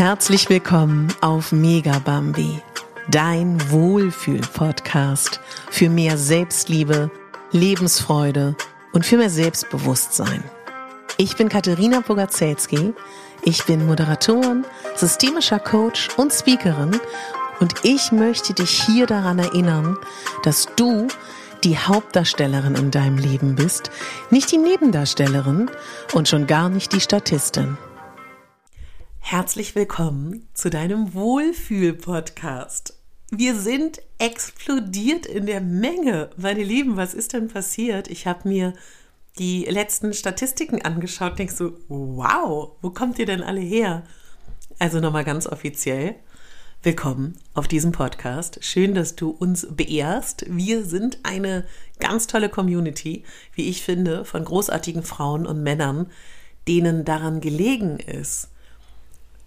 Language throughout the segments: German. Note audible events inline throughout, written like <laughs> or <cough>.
Herzlich willkommen auf Mega Bambi, dein Wohlfühl-Podcast für mehr Selbstliebe, Lebensfreude und für mehr Selbstbewusstsein. Ich bin Katharina Bogacelski, ich bin Moderatorin, systemischer Coach und Speakerin und ich möchte dich hier daran erinnern, dass du die Hauptdarstellerin in deinem Leben bist, nicht die Nebendarstellerin und schon gar nicht die Statistin. Herzlich willkommen zu deinem Wohlfühl-Podcast. Wir sind explodiert in der Menge. Meine Lieben, was ist denn passiert? Ich habe mir die letzten Statistiken angeschaut und denke so, wow, wo kommt ihr denn alle her? Also nochmal ganz offiziell. Willkommen auf diesem Podcast. Schön, dass du uns beehrst. Wir sind eine ganz tolle Community, wie ich finde, von großartigen Frauen und Männern, denen daran gelegen ist,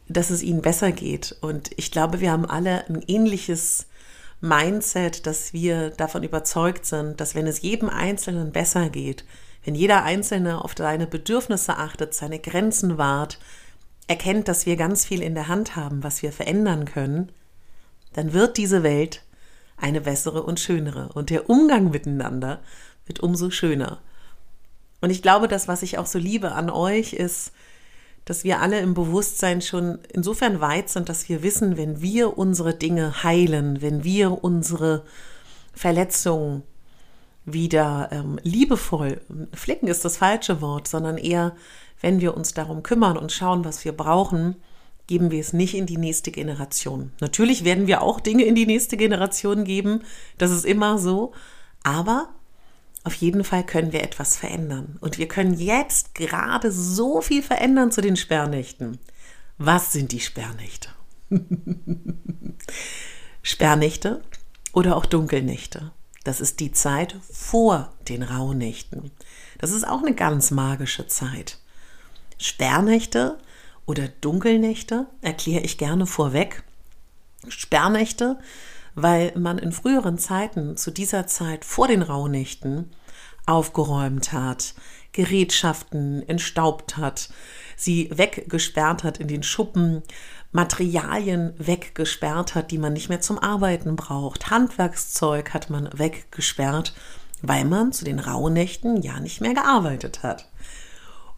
dass es ihnen besser geht. Und ich glaube, wir haben alle ein ähnliches Mindset, dass wir davon überzeugt sind, dass wenn es jedem Einzelnen besser geht, wenn jeder Einzelne auf seine Bedürfnisse achtet, seine Grenzen wahrt, erkennt, dass wir ganz viel in der Hand haben, was wir verändern können, dann wird diese Welt eine bessere und schönere. Und der Umgang miteinander wird umso schöner. Und ich glaube, das, was ich auch so liebe an euch, ist, dass wir alle im Bewusstsein schon insofern weit sind, dass wir wissen, wenn wir unsere Dinge heilen, wenn wir unsere Verletzungen wieder ähm, liebevoll, flicken ist das falsche Wort, sondern eher, wenn wir uns darum kümmern und schauen, was wir brauchen, geben wir es nicht in die nächste Generation. Natürlich werden wir auch Dinge in die nächste Generation geben, das ist immer so, aber auf jeden Fall können wir etwas verändern. Und wir können jetzt gerade so viel verändern zu den Sperrnächten. Was sind die Sperrnächte? <laughs> Sperrnächte oder auch Dunkelnächte. Das ist die Zeit vor den Rauhnächten. Das ist auch eine ganz magische Zeit. Sperrnächte oder Dunkelnächte erkläre ich gerne vorweg. Sperrnächte weil man in früheren Zeiten zu dieser Zeit vor den Rauhnächten aufgeräumt hat, Gerätschaften entstaubt hat, sie weggesperrt hat in den Schuppen, Materialien weggesperrt hat, die man nicht mehr zum Arbeiten braucht, Handwerkszeug hat man weggesperrt, weil man zu den Rauhnächten ja nicht mehr gearbeitet hat.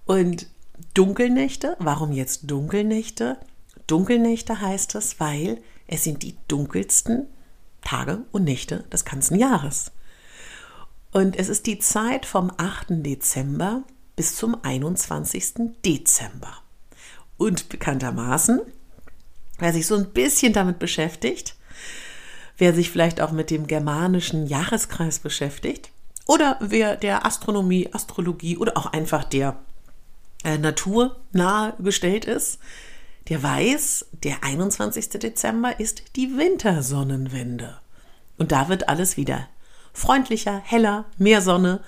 Und Dunkelnächte, warum jetzt Dunkelnächte? Dunkelnächte heißt es, weil es sind die dunkelsten Tage und Nächte des ganzen Jahres. Und es ist die Zeit vom 8. Dezember bis zum 21. Dezember. Und bekanntermaßen, wer sich so ein bisschen damit beschäftigt, wer sich vielleicht auch mit dem germanischen Jahreskreis beschäftigt, oder wer der Astronomie, Astrologie oder auch einfach der äh, Natur nahe gestellt ist, der weiß, der 21. Dezember ist die Wintersonnenwende. Und da wird alles wieder freundlicher, heller, mehr Sonne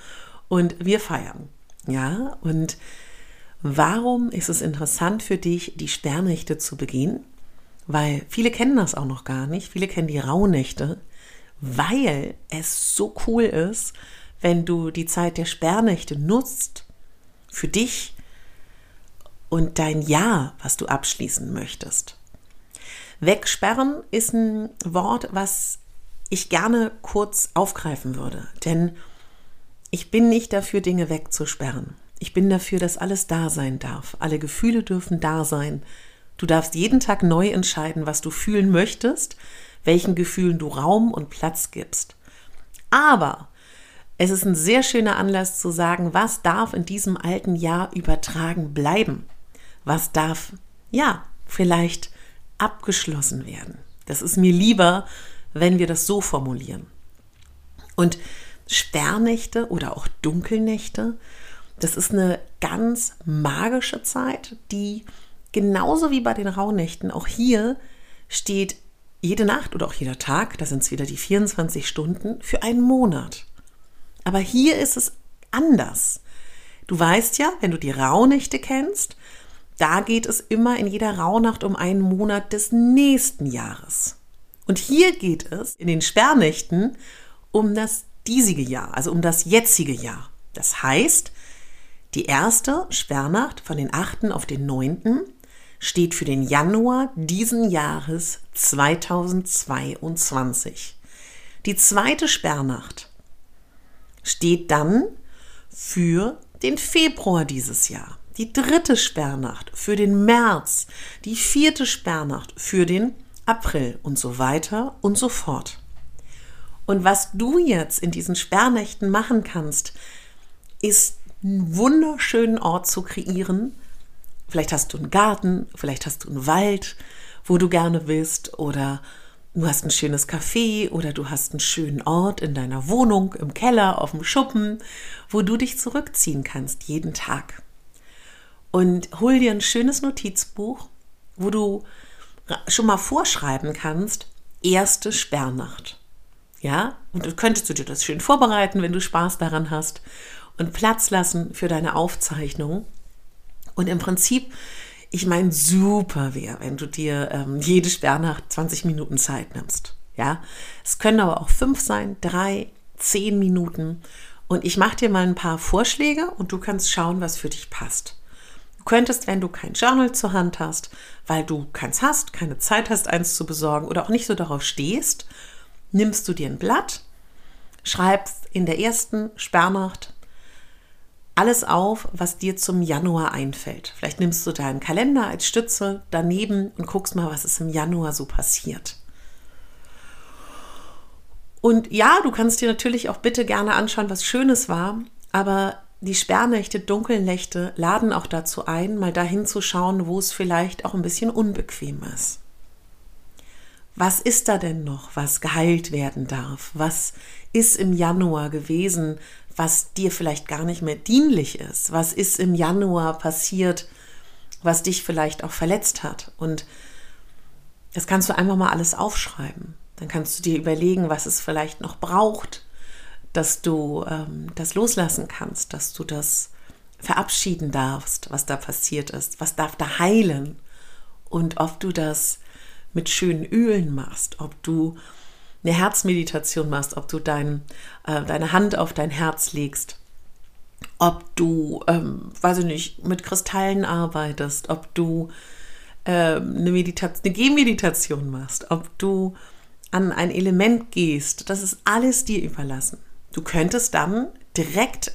und wir feiern. Ja, und warum ist es interessant für dich, die Sperrnächte zu begehen? Weil viele kennen das auch noch gar nicht. Viele kennen die Rauhnächte, weil es so cool ist, wenn du die Zeit der Sperrnächte nutzt für dich und dein Jahr, was du abschließen möchtest. Wegsperren ist ein Wort, was ich gerne kurz aufgreifen würde. Denn ich bin nicht dafür, Dinge wegzusperren. Ich bin dafür, dass alles da sein darf. Alle Gefühle dürfen da sein. Du darfst jeden Tag neu entscheiden, was du fühlen möchtest, welchen Gefühlen du Raum und Platz gibst. Aber es ist ein sehr schöner Anlass zu sagen, was darf in diesem alten Jahr übertragen bleiben? Was darf, ja, vielleicht abgeschlossen werden? Das ist mir lieber, wenn wir das so formulieren. Und Sperrnächte oder auch Dunkelnächte, das ist eine ganz magische Zeit, die genauso wie bei den Rauhnächten auch hier steht jede Nacht oder auch jeder Tag, da sind es wieder die 24 Stunden, für einen Monat. Aber hier ist es anders. Du weißt ja, wenn du die Rauhnächte kennst, da geht es immer in jeder Rauhnacht um einen Monat des nächsten Jahres. Und hier geht es in den Sperrnächten um das diesige Jahr, also um das jetzige Jahr. Das heißt, die erste Sperrnacht von den 8. auf den 9. steht für den Januar diesen Jahres 2022. Die zweite Sperrnacht steht dann für den Februar dieses Jahr. Die dritte Sperrnacht für den März. Die vierte Sperrnacht für den April und so weiter und so fort. Und was du jetzt in diesen Sperrnächten machen kannst, ist einen wunderschönen Ort zu kreieren. Vielleicht hast du einen Garten, vielleicht hast du einen Wald, wo du gerne bist oder du hast ein schönes Café oder du hast einen schönen Ort in deiner Wohnung, im Keller, auf dem Schuppen, wo du dich zurückziehen kannst jeden Tag. Und hol dir ein schönes Notizbuch, wo du schon mal vorschreiben kannst, erste Sperrnacht. Ja, und du könntest du dir das schön vorbereiten, wenn du Spaß daran hast und Platz lassen für deine Aufzeichnung. Und im Prinzip, ich meine, super wäre, wenn du dir ähm, jede Sperrnacht 20 Minuten Zeit nimmst. Ja, es können aber auch fünf sein, drei, zehn Minuten. Und ich mache dir mal ein paar Vorschläge und du kannst schauen, was für dich passt. Könntest, wenn du kein Journal zur Hand hast, weil du keins hast, keine Zeit hast, eins zu besorgen oder auch nicht so darauf stehst, nimmst du dir ein Blatt, schreibst in der ersten Sperrnacht alles auf, was dir zum Januar einfällt. Vielleicht nimmst du deinen Kalender als Stütze daneben und guckst mal, was ist im Januar so passiert. Und ja, du kannst dir natürlich auch bitte gerne anschauen, was Schönes war, aber die Sperrnächte, Dunkelnächte laden auch dazu ein, mal dahin zu schauen, wo es vielleicht auch ein bisschen unbequem ist. Was ist da denn noch, was geheilt werden darf? Was ist im Januar gewesen, was dir vielleicht gar nicht mehr dienlich ist? Was ist im Januar passiert, was dich vielleicht auch verletzt hat? Und das kannst du einfach mal alles aufschreiben. Dann kannst du dir überlegen, was es vielleicht noch braucht, dass du ähm, das loslassen kannst, dass du das verabschieden darfst, was da passiert ist, was darf da heilen und ob du das mit schönen Ölen machst, ob du eine Herzmeditation machst, ob du dein, äh, deine Hand auf dein Herz legst, ob du, ähm, weiß ich nicht, mit Kristallen arbeitest, ob du äh, eine, Meditation, eine Gehmeditation machst, ob du an ein Element gehst, das ist alles dir überlassen. Du könntest dann direkt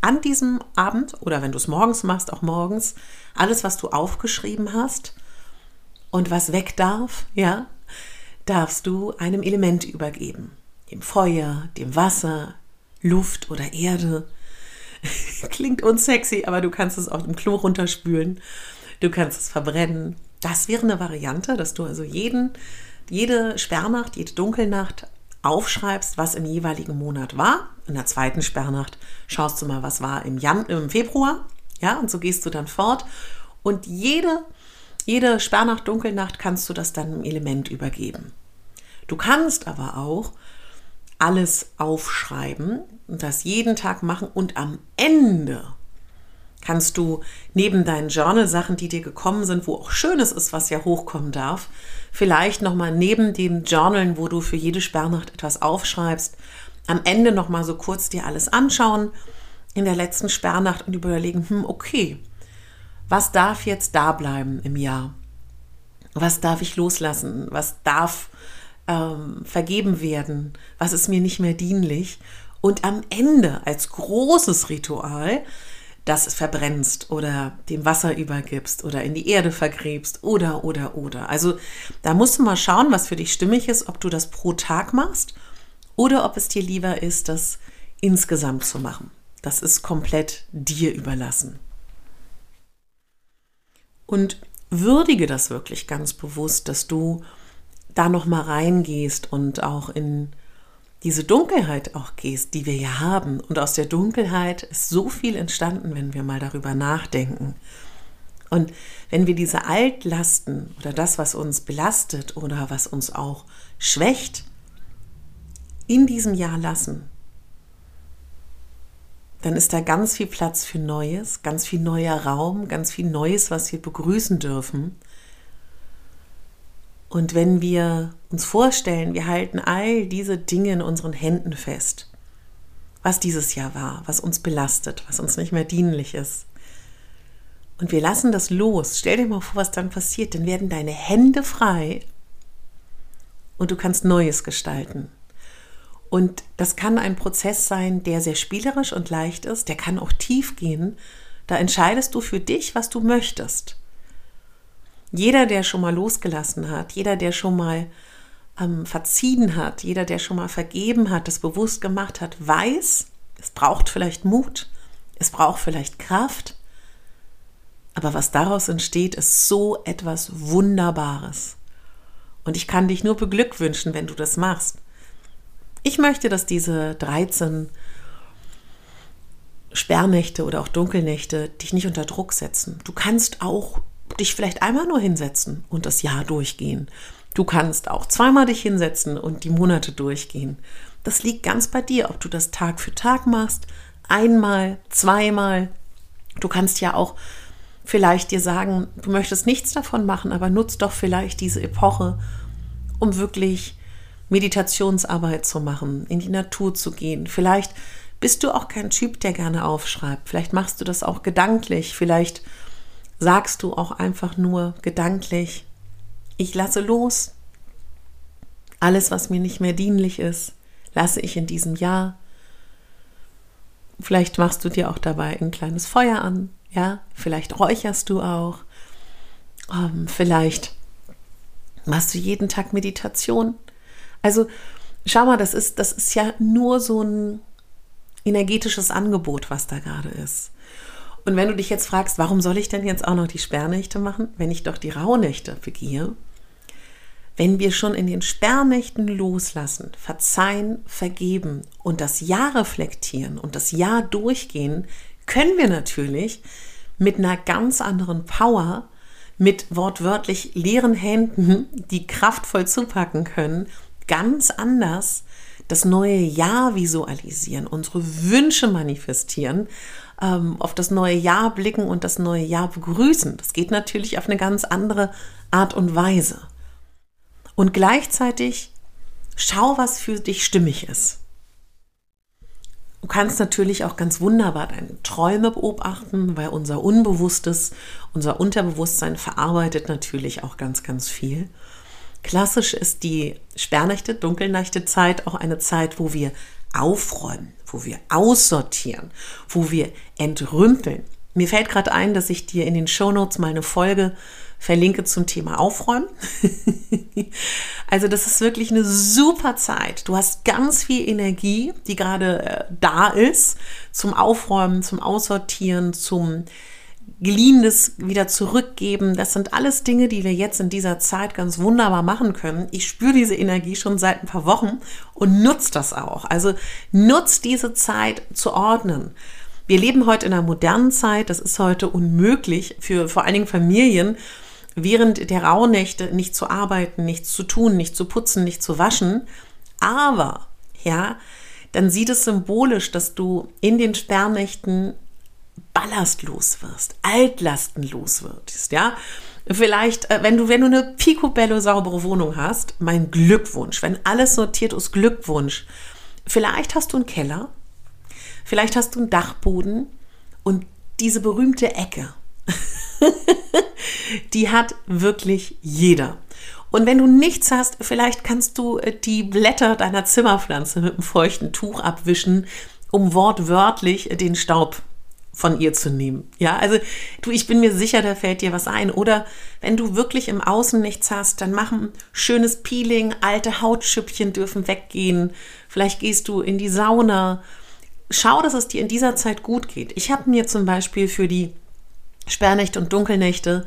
an diesem Abend oder wenn du es morgens machst, auch morgens, alles, was du aufgeschrieben hast und was weg darf, ja, darfst du einem Element übergeben. Dem Feuer, dem Wasser, Luft oder Erde. <laughs> Klingt unsexy, aber du kannst es auch im Klo runterspülen. Du kannst es verbrennen. Das wäre eine Variante, dass du also jeden, jede Sperrnacht, jede Dunkelnacht aufschreibst, was im jeweiligen Monat war. In der zweiten Sperrnacht schaust du mal, was war im, Jan im Februar. Ja, und so gehst du dann fort. Und jede jede Sperrnacht, Dunkelnacht kannst du das dann im Element übergeben. Du kannst aber auch alles aufschreiben und das jeden Tag machen und am Ende kannst du neben deinen Journal-Sachen, die dir gekommen sind, wo auch Schönes ist, was ja hochkommen darf, vielleicht nochmal neben dem Journal, wo du für jede Sperrnacht etwas aufschreibst, am Ende nochmal so kurz dir alles anschauen in der letzten Sperrnacht und überlegen, hm, okay, was darf jetzt da bleiben im Jahr? Was darf ich loslassen? Was darf ähm, vergeben werden? Was ist mir nicht mehr dienlich? Und am Ende als großes Ritual das verbrennst oder dem Wasser übergibst oder in die Erde vergräbst oder, oder, oder. Also da musst du mal schauen, was für dich stimmig ist, ob du das pro Tag machst oder ob es dir lieber ist, das insgesamt zu machen. Das ist komplett dir überlassen. Und würdige das wirklich ganz bewusst, dass du da noch mal reingehst und auch in diese Dunkelheit auch gehst, die wir ja haben. Und aus der Dunkelheit ist so viel entstanden, wenn wir mal darüber nachdenken. Und wenn wir diese Altlasten oder das, was uns belastet oder was uns auch schwächt, in diesem Jahr lassen, dann ist da ganz viel Platz für Neues, ganz viel neuer Raum, ganz viel Neues, was wir begrüßen dürfen. Und wenn wir uns vorstellen, wir halten all diese Dinge in unseren Händen fest, was dieses Jahr war, was uns belastet, was uns nicht mehr dienlich ist. und wir lassen das los, stell dir mal vor, was dann passiert, dann werden deine Hände frei und du kannst Neues gestalten. Und das kann ein Prozess sein, der sehr spielerisch und leicht ist, der kann auch tief gehen. Da entscheidest du für dich, was du möchtest. Jeder, der schon mal losgelassen hat, jeder, der schon mal ähm, verziehen hat, jeder, der schon mal vergeben hat, das bewusst gemacht hat, weiß, es braucht vielleicht Mut, es braucht vielleicht Kraft, aber was daraus entsteht, ist so etwas Wunderbares. Und ich kann dich nur beglückwünschen, wenn du das machst. Ich möchte, dass diese 13 Sperrnächte oder auch Dunkelnächte dich nicht unter Druck setzen. Du kannst auch dich vielleicht einmal nur hinsetzen und das Jahr durchgehen. Du kannst auch zweimal dich hinsetzen und die Monate durchgehen. Das liegt ganz bei dir, ob du das Tag für Tag machst, einmal, zweimal. Du kannst ja auch vielleicht dir sagen, du möchtest nichts davon machen, aber nutzt doch vielleicht diese Epoche, um wirklich Meditationsarbeit zu machen, in die Natur zu gehen. Vielleicht bist du auch kein Typ, der gerne aufschreibt. Vielleicht machst du das auch gedanklich. Vielleicht sagst du auch einfach nur gedanklich, ich lasse los. Alles, was mir nicht mehr dienlich ist, lasse ich in diesem Jahr. Vielleicht machst du dir auch dabei ein kleines Feuer an, ja, vielleicht räucherst du auch, ähm, vielleicht machst du jeden Tag Meditation. Also schau mal, das ist, das ist ja nur so ein energetisches Angebot, was da gerade ist. Und wenn du dich jetzt fragst, warum soll ich denn jetzt auch noch die Sperrnächte machen, wenn ich doch die Rauhnächte begehe? Wenn wir schon in den Sperrnächten loslassen, verzeihen, vergeben und das Jahr reflektieren und das Jahr durchgehen, können wir natürlich mit einer ganz anderen Power, mit wortwörtlich leeren Händen, <laughs> die kraftvoll zupacken können, ganz anders das neue Jahr visualisieren, unsere Wünsche manifestieren, ähm, auf das neue Jahr blicken und das neue Jahr begrüßen. Das geht natürlich auf eine ganz andere Art und Weise. Und gleichzeitig schau, was für dich stimmig ist. Du kannst natürlich auch ganz wunderbar deine Träume beobachten, weil unser Unbewusstes, unser Unterbewusstsein verarbeitet natürlich auch ganz, ganz viel. Klassisch ist die Sperrnächte, Dunkelnächte Zeit auch eine Zeit, wo wir aufräumen, wo wir aussortieren, wo wir entrümpeln. Mir fällt gerade ein, dass ich dir in den Shownotes mal eine Folge verlinke zum Thema Aufräumen. <laughs> also das ist wirklich eine super Zeit. Du hast ganz viel Energie, die gerade äh, da ist, zum Aufräumen, zum Aussortieren, zum Geliehenes wieder zurückgeben. Das sind alles Dinge, die wir jetzt in dieser Zeit ganz wunderbar machen können. Ich spüre diese Energie schon seit ein paar Wochen und nutze das auch. Also nutzt diese Zeit zu ordnen. Wir leben heute in einer modernen Zeit. Das ist heute unmöglich für vor allen Dingen Familien, während der Rauhnächte nicht zu arbeiten, nichts zu tun, nicht zu putzen, nicht zu waschen. Aber, ja, dann sieht es symbolisch, dass du in den Sperrnächten ballastlos wirst, altlastenlos wirst, ja. Vielleicht, äh, wenn du, wenn du eine picobello saubere Wohnung hast, mein Glückwunsch. Wenn alles sortiert ist, Glückwunsch. Vielleicht hast du einen Keller, vielleicht hast du einen Dachboden und diese berühmte Ecke, <laughs> die hat wirklich jeder. Und wenn du nichts hast, vielleicht kannst du äh, die Blätter deiner Zimmerpflanze mit einem feuchten Tuch abwischen, um wortwörtlich den Staub von ihr zu nehmen. Ja, also du, ich bin mir sicher, da fällt dir was ein. Oder wenn du wirklich im Außen nichts hast, dann mach ein schönes Peeling, alte Hautschüppchen dürfen weggehen. Vielleicht gehst du in die Sauna. Schau, dass es dir in dieser Zeit gut geht. Ich habe mir zum Beispiel für die Sperrnächte und Dunkelnächte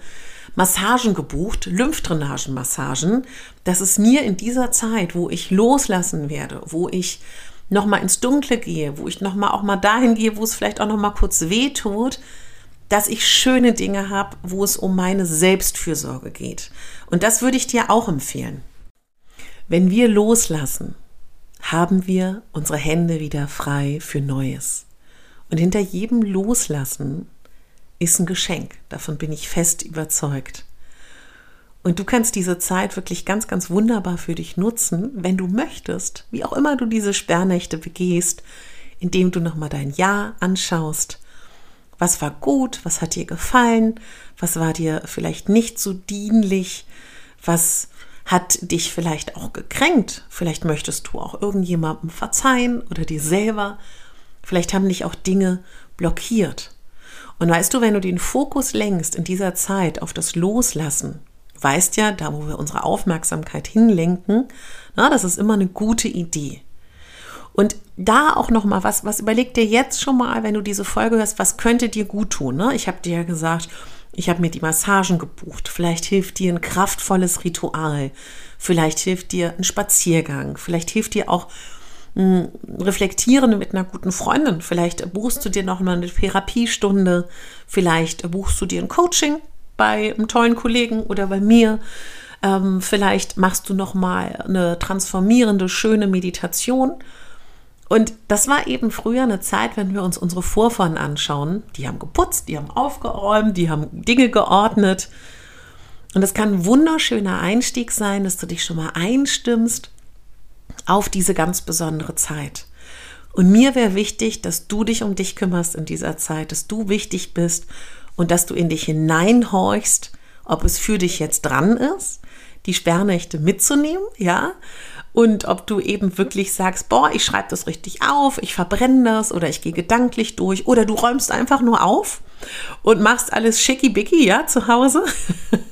Massagen gebucht, Lymphdrainagenmassagen, dass es mir in dieser Zeit, wo ich loslassen werde, wo ich nochmal ins Dunkle gehe, wo ich nochmal auch mal dahin gehe, wo es vielleicht auch nochmal kurz weh tut, dass ich schöne Dinge habe, wo es um meine Selbstfürsorge geht. Und das würde ich dir auch empfehlen. Wenn wir loslassen, haben wir unsere Hände wieder frei für Neues. Und hinter jedem Loslassen ist ein Geschenk. Davon bin ich fest überzeugt. Und du kannst diese Zeit wirklich ganz, ganz wunderbar für dich nutzen, wenn du möchtest, wie auch immer du diese Sperrnächte begehst, indem du nochmal dein Jahr anschaust, Was war gut? Was hat dir gefallen? Was war dir vielleicht nicht so dienlich? Was hat dich vielleicht auch gekränkt? Vielleicht möchtest du auch irgendjemandem verzeihen oder dir selber. Vielleicht haben dich auch Dinge blockiert. Und weißt du, wenn du den Fokus lenkst in dieser Zeit auf das Loslassen, weißt ja, da wo wir unsere Aufmerksamkeit hinlenken, na, das ist immer eine gute Idee. Und da auch noch mal was, was überleg dir jetzt schon mal, wenn du diese Folge hörst, was könnte dir gut tun? Ne? Ich habe dir ja gesagt, ich habe mir die Massagen gebucht. Vielleicht hilft dir ein kraftvolles Ritual. Vielleicht hilft dir ein Spaziergang. Vielleicht hilft dir auch ein Reflektieren mit einer guten Freundin. Vielleicht buchst du dir noch mal eine Therapiestunde. Vielleicht buchst du dir ein Coaching bei einem tollen Kollegen oder bei mir. Ähm, vielleicht machst du noch mal eine transformierende, schöne Meditation und das war eben früher eine Zeit, wenn wir uns unsere Vorfahren anschauen. Die haben geputzt, die haben aufgeräumt, die haben Dinge geordnet. Und es kann ein wunderschöner Einstieg sein, dass du dich schon mal einstimmst auf diese ganz besondere Zeit. Und mir wäre wichtig, dass du dich um dich kümmerst in dieser Zeit, dass du wichtig bist und dass du in dich hineinhorchst, ob es für dich jetzt dran ist, die Sperrnächte mitzunehmen, ja, und ob du eben wirklich sagst, boah, ich schreibe das richtig auf, ich verbrenne das oder ich gehe gedanklich durch oder du räumst einfach nur auf und machst alles schickibicki, ja, zu Hause.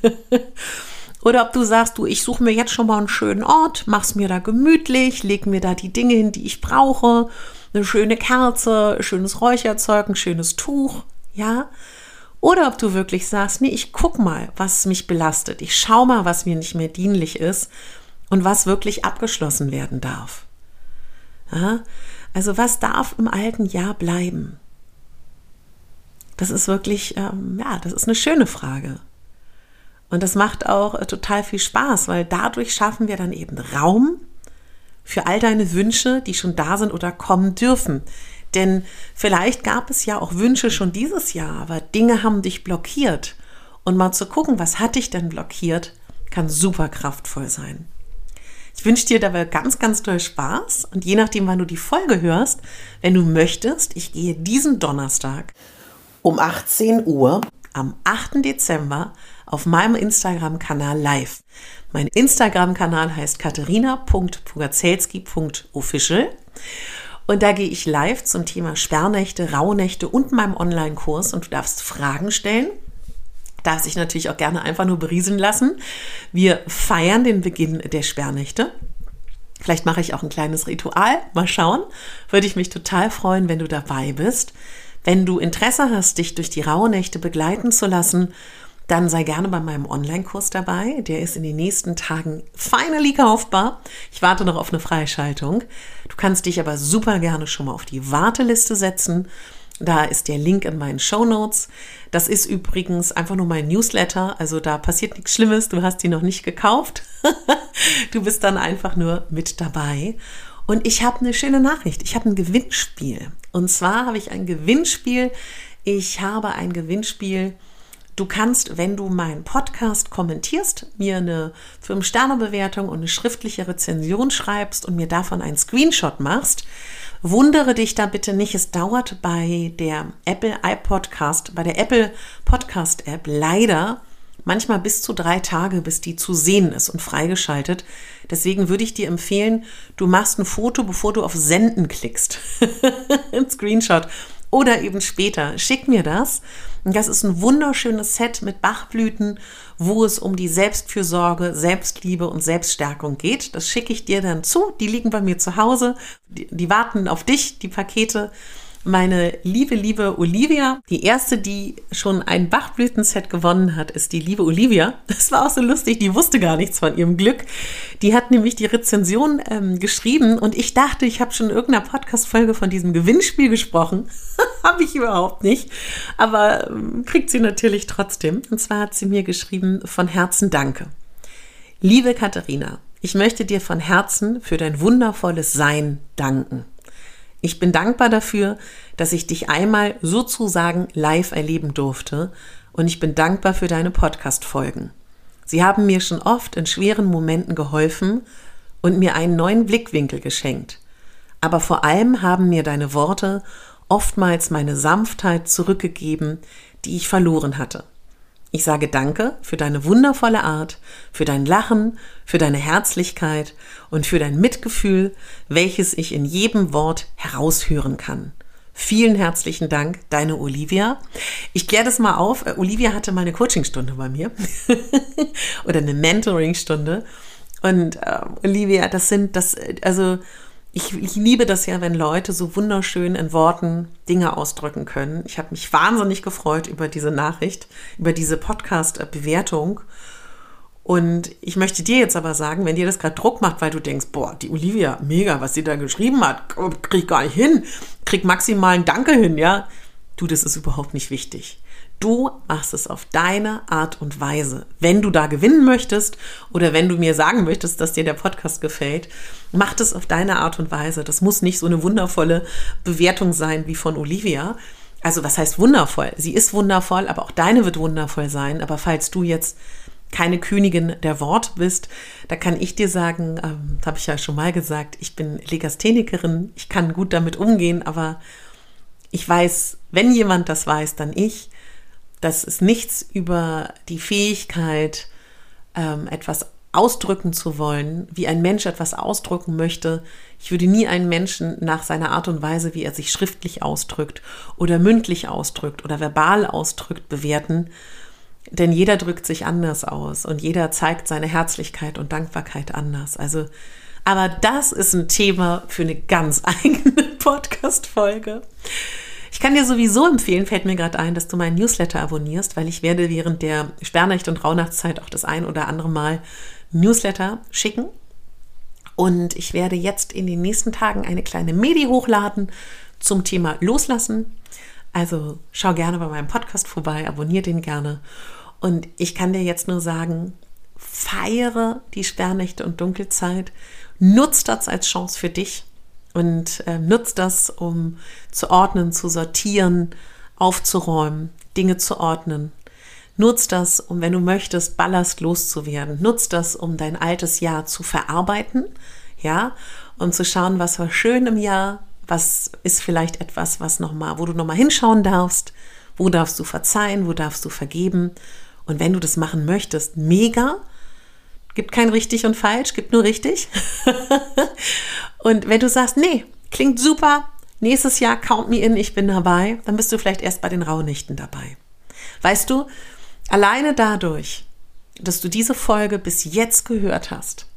<laughs> oder ob du sagst, du, ich suche mir jetzt schon mal einen schönen Ort, mach's mir da gemütlich, leg mir da die Dinge hin, die ich brauche, eine schöne Kerze, schönes Räucherzeug, ein schönes Tuch, ja. Oder ob du wirklich sagst, nee, ich guck mal, was mich belastet. Ich schau mal, was mir nicht mehr dienlich ist und was wirklich abgeschlossen werden darf. Ja, also was darf im alten Jahr bleiben? Das ist wirklich, ähm, ja, das ist eine schöne Frage. Und das macht auch äh, total viel Spaß, weil dadurch schaffen wir dann eben Raum für all deine Wünsche, die schon da sind oder kommen dürfen. Denn vielleicht gab es ja auch Wünsche schon dieses Jahr, aber Dinge haben dich blockiert. Und mal zu gucken, was hat dich denn blockiert, kann super kraftvoll sein. Ich wünsche dir dabei ganz, ganz toll Spaß und je nachdem, wann du die Folge hörst, wenn du möchtest, ich gehe diesen Donnerstag um 18 Uhr am 8. Dezember auf meinem Instagram-Kanal live. Mein Instagram-Kanal heißt katharina.pugazelski.official und da gehe ich live zum Thema Sperrnächte, Rauhnächte und meinem Online-Kurs und du darfst Fragen stellen darf sich natürlich auch gerne einfach nur berieseln lassen. Wir feiern den Beginn der Sperrnächte. Vielleicht mache ich auch ein kleines Ritual. Mal schauen. Würde ich mich total freuen, wenn du dabei bist. Wenn du Interesse hast, dich durch die Rauhnächte begleiten zu lassen, dann sei gerne bei meinem Online-Kurs dabei. Der ist in den nächsten Tagen finally kaufbar. Ich warte noch auf eine Freischaltung. Du kannst dich aber super gerne schon mal auf die Warteliste setzen. Da ist der Link in meinen Show Notes. Das ist übrigens einfach nur mein Newsletter. Also da passiert nichts Schlimmes. Du hast die noch nicht gekauft. <laughs> du bist dann einfach nur mit dabei. Und ich habe eine schöne Nachricht. Ich habe ein Gewinnspiel. Und zwar habe ich ein Gewinnspiel. Ich habe ein Gewinnspiel. Du kannst, wenn du meinen Podcast kommentierst, mir eine 5-Sterne-Bewertung und eine schriftliche Rezension schreibst und mir davon einen Screenshot machst, Wundere dich da bitte nicht. Es dauert bei der Apple iPodcast, bei der Apple Podcast App leider manchmal bis zu drei Tage, bis die zu sehen ist und freigeschaltet. Deswegen würde ich dir empfehlen, du machst ein Foto, bevor du auf Senden klickst. <laughs> ein Screenshot oder eben später. Schick mir das. Das ist ein wunderschönes Set mit Bachblüten, wo es um die Selbstfürsorge, Selbstliebe und Selbststärkung geht. Das schicke ich dir dann zu. Die liegen bei mir zu Hause. Die, die warten auf dich, die Pakete meine liebe, liebe Olivia. Die erste, die schon ein Bachblütenset gewonnen hat, ist die liebe Olivia. Das war auch so lustig, die wusste gar nichts von ihrem Glück. Die hat nämlich die Rezension ähm, geschrieben und ich dachte, ich habe schon in irgendeiner Podcast-Folge von diesem Gewinnspiel gesprochen. <laughs> habe ich überhaupt nicht. Aber ähm, kriegt sie natürlich trotzdem. Und zwar hat sie mir geschrieben, von Herzen danke. Liebe Katharina, ich möchte dir von Herzen für dein wundervolles Sein danken. Ich bin dankbar dafür, dass ich dich einmal sozusagen live erleben durfte und ich bin dankbar für deine Podcast-Folgen. Sie haben mir schon oft in schweren Momenten geholfen und mir einen neuen Blickwinkel geschenkt. Aber vor allem haben mir deine Worte oftmals meine Sanftheit zurückgegeben, die ich verloren hatte. Ich sage Danke für deine wundervolle Art, für dein Lachen, für deine Herzlichkeit und für dein Mitgefühl, welches ich in jedem Wort heraushören kann. Vielen herzlichen Dank, deine Olivia. Ich kläre das mal auf. Äh, Olivia hatte mal eine Coachingstunde bei mir <laughs> oder eine Mentoringstunde. Und äh, Olivia, das sind das, also ich, ich liebe das ja, wenn Leute so wunderschön in Worten Dinge ausdrücken können. Ich habe mich wahnsinnig gefreut über diese Nachricht, über diese Podcast-Bewertung. Und ich möchte dir jetzt aber sagen, wenn dir das gerade Druck macht, weil du denkst, boah, die Olivia, mega, was sie da geschrieben hat, krieg gar nicht hin, krieg maximal ein Danke hin, ja. Du, das ist überhaupt nicht wichtig. Du machst es auf deine Art und Weise. Wenn du da gewinnen möchtest oder wenn du mir sagen möchtest, dass dir der Podcast gefällt, mach es auf deine Art und Weise. Das muss nicht so eine wundervolle Bewertung sein wie von Olivia. Also was heißt wundervoll? Sie ist wundervoll, aber auch deine wird wundervoll sein. Aber falls du jetzt keine Königin der Wort bist, da kann ich dir sagen, ähm, habe ich ja schon mal gesagt, ich bin Legasthenikerin, ich kann gut damit umgehen, aber ich weiß, wenn jemand das weiß, dann ich dass es nichts über die Fähigkeit, ähm, etwas ausdrücken zu wollen, wie ein Mensch etwas ausdrücken möchte. Ich würde nie einen Menschen nach seiner Art und Weise, wie er sich schriftlich ausdrückt oder mündlich ausdrückt oder verbal ausdrückt, bewerten. Denn jeder drückt sich anders aus und jeder zeigt seine Herzlichkeit und Dankbarkeit anders. Also, aber das ist ein Thema für eine ganz <laughs> eigene Podcast-Folge. Ich kann dir sowieso empfehlen, fällt mir gerade ein, dass du meinen Newsletter abonnierst, weil ich werde während der Sperrnacht- und Rauhnachtszeit auch das ein oder andere Mal Newsletter schicken. Und ich werde jetzt in den nächsten Tagen eine kleine Medi hochladen zum Thema Loslassen. Also schau gerne bei meinem Podcast vorbei, abonniere den gerne. Und ich kann dir jetzt nur sagen, feiere die Sperrnächte und Dunkelzeit, nutze das als Chance für dich und äh, nutzt das, um zu ordnen, zu sortieren, aufzuräumen, Dinge zu ordnen. Nutzt das, um, wenn du möchtest, Ballast loszuwerden. Nutzt das, um dein altes Jahr zu verarbeiten, ja, und zu schauen, was war schön im Jahr, was ist vielleicht etwas, was noch mal, wo du noch mal hinschauen darfst, wo darfst du verzeihen, wo darfst du vergeben. Und wenn du das machen möchtest, mega, Gibt kein richtig und falsch, gibt nur richtig. <laughs> und wenn du sagst, nee, klingt super, nächstes Jahr count me in, ich bin dabei, dann bist du vielleicht erst bei den Rauhnächten dabei. Weißt du, alleine dadurch, dass du diese Folge bis jetzt gehört hast,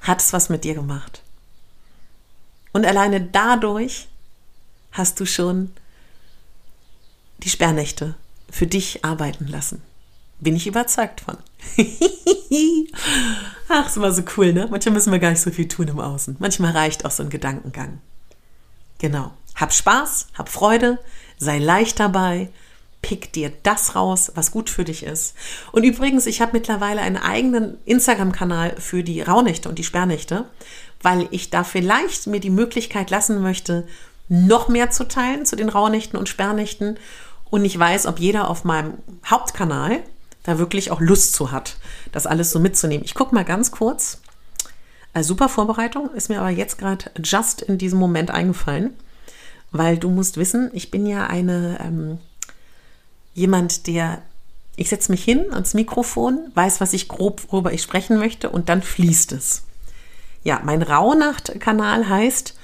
hat es was mit dir gemacht. Und alleine dadurch hast du schon die Sperrnächte für dich arbeiten lassen. Bin ich überzeugt von. <laughs> <laughs> Ach, ist immer so cool, ne? Manchmal müssen wir gar nicht so viel tun im Außen. Manchmal reicht auch so ein Gedankengang. Genau. Hab Spaß, hab Freude, sei leicht dabei, pick dir das raus, was gut für dich ist. Und übrigens, ich habe mittlerweile einen eigenen Instagram-Kanal für die Rauhnächte und die Sperrnächte, weil ich da vielleicht mir die Möglichkeit lassen möchte, noch mehr zu teilen zu den Rauhnächten und Sperrnächten. Und ich weiß, ob jeder auf meinem Hauptkanal da wirklich auch Lust zu hat, das alles so mitzunehmen. Ich gucke mal ganz kurz. Also super Vorbereitung, ist mir aber jetzt gerade just in diesem Moment eingefallen, weil du musst wissen, ich bin ja eine ähm, jemand, der ich setze mich hin ans Mikrofon, weiß, was ich grob, worüber ich sprechen möchte und dann fließt es. Ja, mein Rauhnacht-Kanal heißt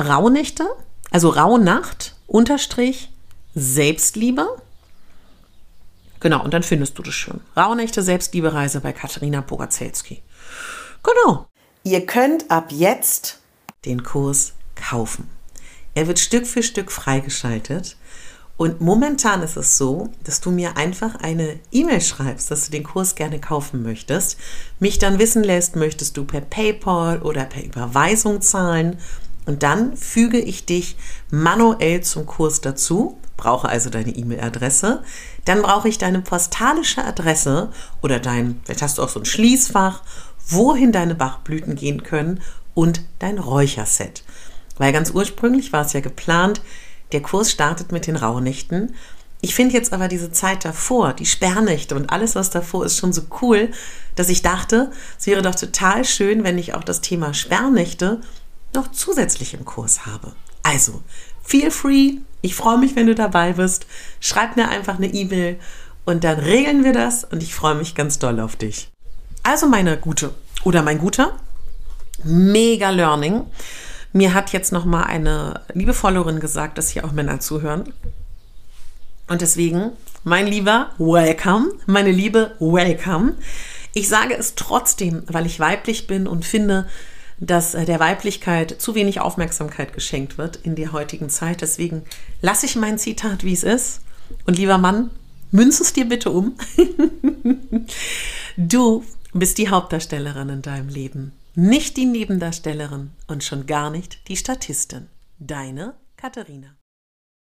Rauhnächte, also Rauhnacht unterstrich Selbstliebe Genau, und dann findest du das schon. Rauhnächte Selbstliebereise bei Katharina Bogazelski. Genau. Ihr könnt ab jetzt den Kurs kaufen. Er wird Stück für Stück freigeschaltet. Und momentan ist es so, dass du mir einfach eine E-Mail schreibst, dass du den Kurs gerne kaufen möchtest, mich dann wissen lässt, möchtest du per PayPal oder per Überweisung zahlen. Und dann füge ich dich manuell zum Kurs dazu brauche also deine E-Mail-Adresse. Dann brauche ich deine postalische Adresse oder dein, vielleicht hast du auch so ein Schließfach, wohin deine Bachblüten gehen können und dein Räucherset. Weil ganz ursprünglich war es ja geplant, der Kurs startet mit den Rauhnächten. Ich finde jetzt aber diese Zeit davor, die Sperrnächte und alles, was davor ist, schon so cool, dass ich dachte, es wäre doch total schön, wenn ich auch das Thema Sperrnächte noch zusätzlich im Kurs habe. Also, feel free. Ich freue mich, wenn du dabei bist. Schreib mir einfach eine E-Mail und dann regeln wir das und ich freue mich ganz doll auf dich. Also meine Gute oder mein Guter, mega Learning. Mir hat jetzt noch mal eine liebe Followerin gesagt, dass hier auch Männer zuhören. Und deswegen, mein Lieber, welcome. Meine Liebe, welcome. Ich sage es trotzdem, weil ich weiblich bin und finde, dass äh, der Weiblichkeit zu wenig Aufmerksamkeit geschenkt wird in der heutigen Zeit. Deswegen lasse ich mein Zitat, wie es ist. Und lieber Mann, münze es dir bitte um. <laughs> du bist die Hauptdarstellerin in deinem Leben, nicht die Nebendarstellerin und schon gar nicht die Statistin. Deine Katharina.